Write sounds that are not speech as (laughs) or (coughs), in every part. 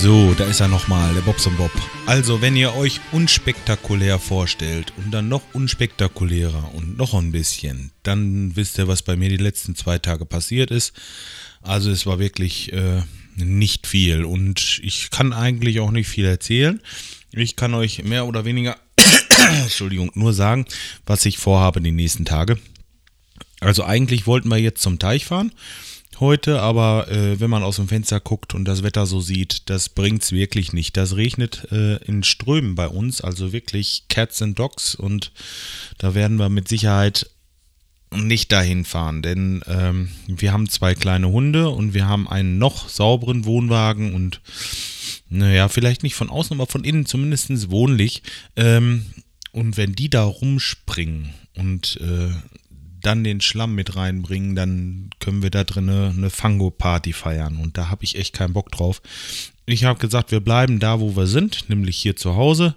So, da ist er nochmal, der Bobson Bob. Also, wenn ihr euch unspektakulär vorstellt und dann noch unspektakulärer und noch ein bisschen, dann wisst ihr, was bei mir die letzten zwei Tage passiert ist. Also, es war wirklich äh, nicht viel und ich kann eigentlich auch nicht viel erzählen. Ich kann euch mehr oder weniger, (coughs) Entschuldigung, nur sagen, was ich vorhabe die nächsten Tage. Also, eigentlich wollten wir jetzt zum Teich fahren heute, aber äh, wenn man aus dem Fenster guckt und das Wetter so sieht, das bringt es wirklich nicht. Das regnet äh, in Strömen bei uns, also wirklich Cats and Dogs und da werden wir mit Sicherheit nicht dahin fahren, denn ähm, wir haben zwei kleine Hunde und wir haben einen noch sauberen Wohnwagen und naja, vielleicht nicht von außen, aber von innen zumindest wohnlich. Ähm, und wenn die da rumspringen und äh, dann den Schlamm mit reinbringen, dann können wir da drin eine, Fango-Party feiern. Und da habe ich echt keinen Bock drauf. Ich habe gesagt, wir bleiben da, wo wir sind, nämlich hier zu Hause.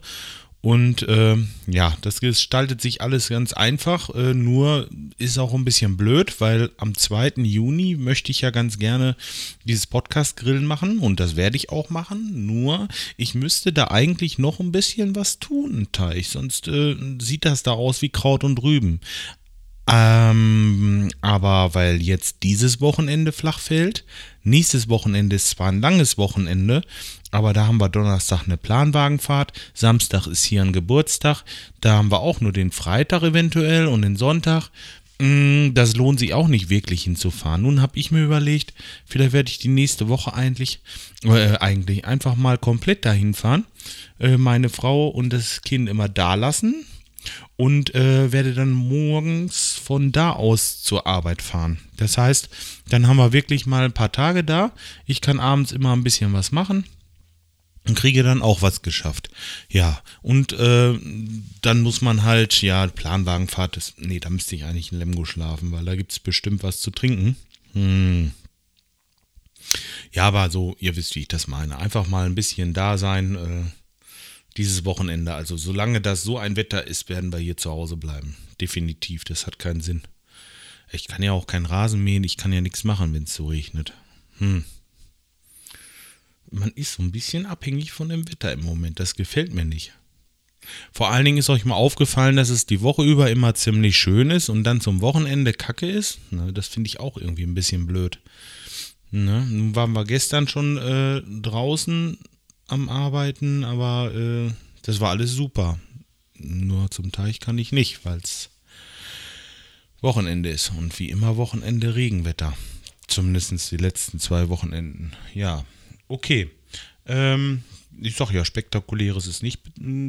Und äh, ja, das gestaltet sich alles ganz einfach, äh, nur ist auch ein bisschen blöd, weil am 2. Juni möchte ich ja ganz gerne dieses Podcast-Grillen machen und das werde ich auch machen, nur ich müsste da eigentlich noch ein bisschen was tun, Teich, sonst äh, sieht das da aus wie Kraut und Rüben. Ähm, aber weil jetzt dieses Wochenende flach fällt, nächstes Wochenende ist zwar ein langes Wochenende, aber da haben wir Donnerstag eine Planwagenfahrt, Samstag ist hier ein Geburtstag, da haben wir auch nur den Freitag eventuell und den Sonntag. Mm, das lohnt sich auch nicht wirklich hinzufahren. Nun habe ich mir überlegt, vielleicht werde ich die nächste Woche eigentlich, äh, eigentlich einfach mal komplett dahin fahren, äh, meine Frau und das Kind immer da lassen und äh, werde dann morgens von da aus zur Arbeit fahren. Das heißt, dann haben wir wirklich mal ein paar Tage da. Ich kann abends immer ein bisschen was machen und kriege dann auch was geschafft. Ja, und äh, dann muss man halt, ja, Planwagenfahrt, ist, nee, da müsste ich eigentlich in Lemgo schlafen, weil da gibt es bestimmt was zu trinken. Hm. Ja, aber so, ihr wisst, wie ich das meine. Einfach mal ein bisschen da sein. Äh, dieses Wochenende. Also solange das so ein Wetter ist, werden wir hier zu Hause bleiben. Definitiv, das hat keinen Sinn. Ich kann ja auch keinen Rasen mähen, ich kann ja nichts machen, wenn es so regnet. Hm. Man ist so ein bisschen abhängig von dem Wetter im Moment. Das gefällt mir nicht. Vor allen Dingen ist euch mal aufgefallen, dass es die Woche über immer ziemlich schön ist und dann zum Wochenende kacke ist. Na, das finde ich auch irgendwie ein bisschen blöd. Ne? Nun waren wir gestern schon äh, draußen am Arbeiten, aber äh, das war alles super. Nur zum Teich kann ich nicht, weil es Wochenende ist und wie immer Wochenende Regenwetter. Zumindest die letzten zwei Wochenenden. Ja, okay. Ähm, ich sag ja, spektakuläres ist nicht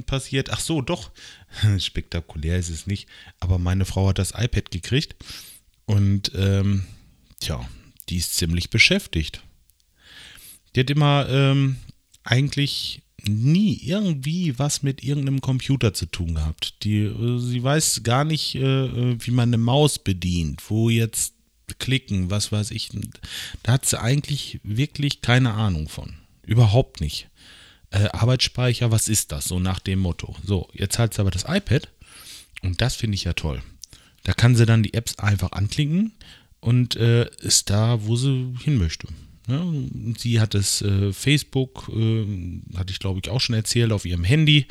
passiert. Ach so, doch. (laughs) Spektakulär ist es nicht. Aber meine Frau hat das iPad gekriegt und ähm, tja, die ist ziemlich beschäftigt. Die hat immer ähm, eigentlich nie irgendwie was mit irgendeinem Computer zu tun gehabt. Die, äh, sie weiß gar nicht, äh, wie man eine Maus bedient, wo jetzt klicken, was weiß ich. Da hat sie eigentlich wirklich keine Ahnung von. Überhaupt nicht. Äh, Arbeitsspeicher, was ist das? So nach dem Motto. So, jetzt hat sie aber das iPad und das finde ich ja toll. Da kann sie dann die Apps einfach anklicken und äh, ist da, wo sie hin möchte. Ja, sie hat es äh, Facebook, äh, hatte ich glaube ich auch schon erzählt, auf ihrem Handy.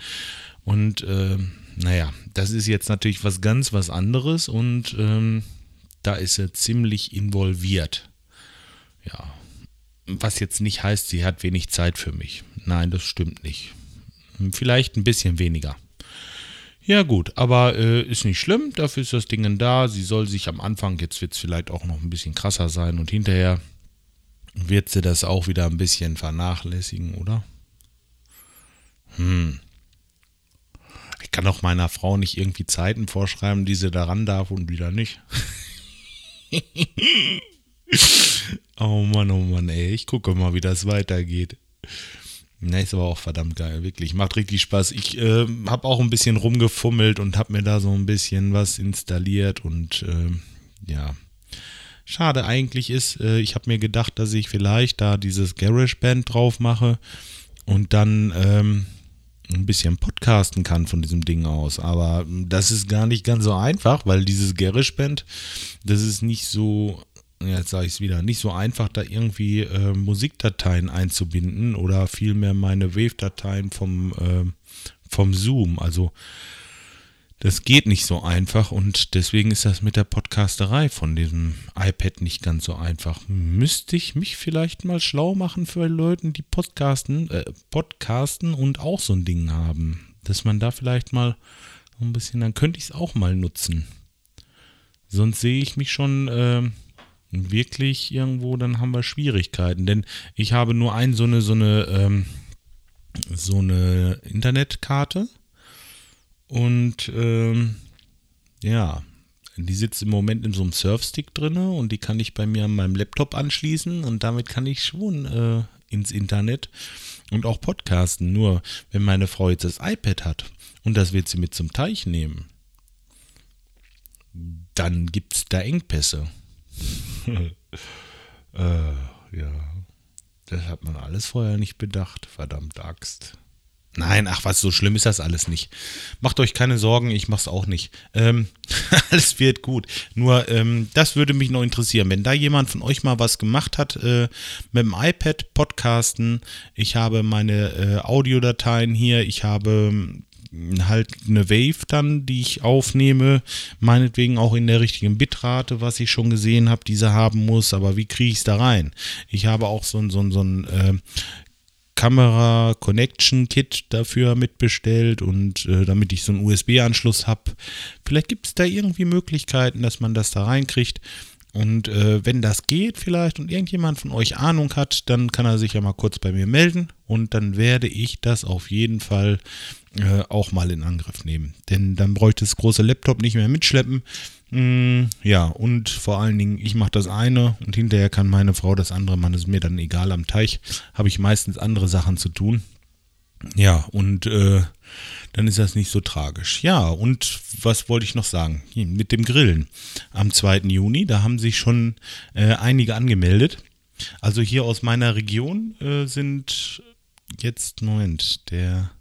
Und äh, naja, das ist jetzt natürlich was ganz was anderes und ähm, da ist sie ziemlich involviert. Ja, was jetzt nicht heißt, sie hat wenig Zeit für mich. Nein, das stimmt nicht. Vielleicht ein bisschen weniger. Ja gut, aber äh, ist nicht schlimm, dafür ist das Ding da. Sie soll sich am Anfang, jetzt wird es vielleicht auch noch ein bisschen krasser sein und hinterher wird sie das auch wieder ein bisschen vernachlässigen, oder? Hm. Ich kann doch meiner Frau nicht irgendwie Zeiten vorschreiben, die sie daran darf und wieder nicht. (laughs) oh Mann, oh Mann, ey. Ich gucke mal, wie das weitergeht. Ne, ist aber auch verdammt geil, wirklich. Macht richtig Spaß. Ich äh, habe auch ein bisschen rumgefummelt und habe mir da so ein bisschen was installiert und äh, ja, schade eigentlich ist, äh, ich habe mir gedacht, dass ich vielleicht da dieses GarageBand drauf mache und dann ähm, ein bisschen podcasten kann von diesem Ding aus. Aber das ist gar nicht ganz so einfach, weil dieses GarageBand, das ist nicht so, jetzt sage ich es wieder, nicht so einfach, da irgendwie äh, Musikdateien einzubinden oder vielmehr meine Wave-Dateien vom, äh, vom Zoom. Also das geht nicht so einfach und deswegen ist das mit der Podcasterei von diesem iPad nicht ganz so einfach. Müsste ich mich vielleicht mal schlau machen für Leute, die Podcasten, äh, Podcasten und auch so ein Ding haben. Dass man da vielleicht mal ein bisschen, dann könnte ich es auch mal nutzen. Sonst sehe ich mich schon äh, wirklich irgendwo, dann haben wir Schwierigkeiten. Denn ich habe nur ein so eine, so eine, ähm, so eine Internetkarte und ähm, ja, die sitzt im Moment in so einem Surfstick drin und die kann ich bei mir an meinem Laptop anschließen und damit kann ich schon äh, ins Internet und auch podcasten. Nur wenn meine Frau jetzt das iPad hat und das wird sie mit zum Teich nehmen, dann gibt es da Engpässe. (laughs) äh, ja, das hat man alles vorher nicht bedacht, verdammt Axt. Nein, ach was, so schlimm ist das alles nicht. Macht euch keine Sorgen, ich mach's auch nicht. Ähm, (laughs) alles wird gut. Nur, ähm, das würde mich noch interessieren. Wenn da jemand von euch mal was gemacht hat äh, mit dem iPad, Podcasten, ich habe meine äh, Audiodateien hier, ich habe hm, halt eine Wave dann, die ich aufnehme, meinetwegen auch in der richtigen Bitrate, was ich schon gesehen habe, diese haben muss, aber wie kriege ich es da rein? Ich habe auch so ein, so so ein äh, Kamera Connection Kit dafür mitbestellt und äh, damit ich so einen USB-Anschluss habe. Vielleicht gibt es da irgendwie Möglichkeiten, dass man das da reinkriegt. Und äh, wenn das geht vielleicht und irgendjemand von euch Ahnung hat, dann kann er sich ja mal kurz bei mir melden und dann werde ich das auf jeden Fall äh, auch mal in Angriff nehmen. Denn dann bräuchte das große Laptop nicht mehr mitschleppen. Mm, ja, und vor allen Dingen, ich mache das eine und hinterher kann meine Frau das andere machen. Ist mir dann egal. Am Teich habe ich meistens andere Sachen zu tun. Ja, und äh, dann ist das nicht so tragisch. Ja, und was wollte ich noch sagen? Mit dem Grillen. Am 2. Juni, da haben sich schon äh, einige angemeldet. Also hier aus meiner Region äh, sind jetzt, Moment, der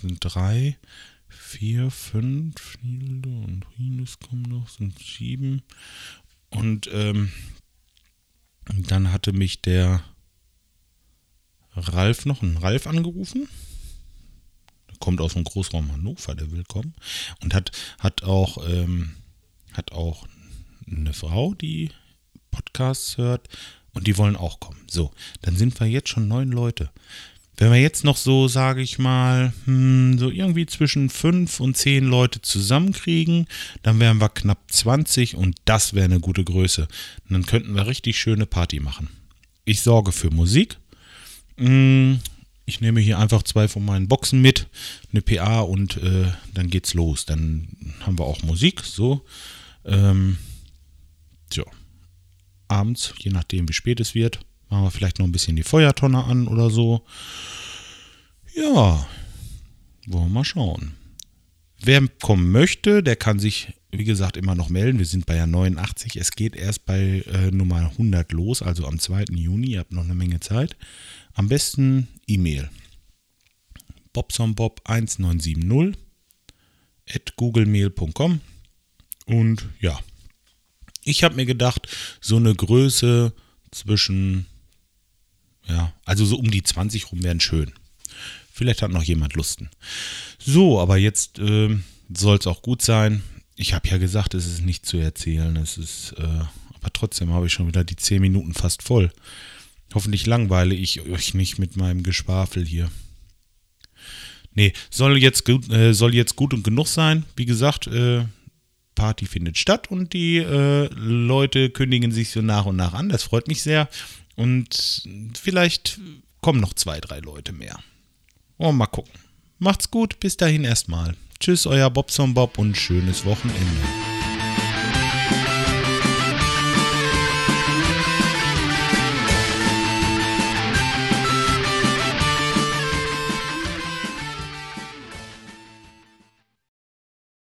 sind drei, vier, fünf, Nilde und Rines kommen noch, sind sieben. Und ähm, dann hatte mich der Ralf noch, ein Ralf angerufen. Der kommt aus dem Großraum Hannover, der will kommen. Und hat, hat auch, ähm, hat auch eine Frau, die Podcasts hört. Und die wollen auch kommen. So, dann sind wir jetzt schon neun Leute. Wenn wir jetzt noch so, sage ich mal, hm, so irgendwie zwischen fünf und zehn Leute zusammenkriegen, dann wären wir knapp 20 und das wäre eine gute Größe. Und dann könnten wir richtig schöne Party machen. Ich sorge für Musik. Hm, ich nehme hier einfach zwei von meinen Boxen mit, eine PA und äh, dann geht's los. Dann haben wir auch Musik, so. Ähm, tja. Abends, je nachdem wie spät es wird, Machen wir vielleicht noch ein bisschen die Feuertonne an oder so. Ja, wollen wir mal schauen. Wer kommen möchte, der kann sich, wie gesagt, immer noch melden. Wir sind bei ja 89. Es geht erst bei äh, Nummer 100 los, also am 2. Juni. Ihr habt noch eine Menge Zeit. Am besten E-Mail. bobsonbob1970 at googlemail.com und ja, ich habe mir gedacht, so eine Größe zwischen ja, also so um die 20 rum wären schön. Vielleicht hat noch jemand Lusten. So, aber jetzt äh, soll es auch gut sein. Ich habe ja gesagt, es ist nicht zu erzählen. Es ist, äh, aber trotzdem habe ich schon wieder die 10 Minuten fast voll. Hoffentlich langweile ich euch nicht mit meinem Geschwafel hier. Nee, soll jetzt, gut, äh, soll jetzt gut und genug sein. Wie gesagt, äh, Party findet statt und die äh, Leute kündigen sich so nach und nach an. Das freut mich sehr. Und vielleicht kommen noch zwei, drei Leute mehr. Oh, mal gucken. Macht's gut, bis dahin erstmal. Tschüss, euer Bobson Bob und schönes Wochenende.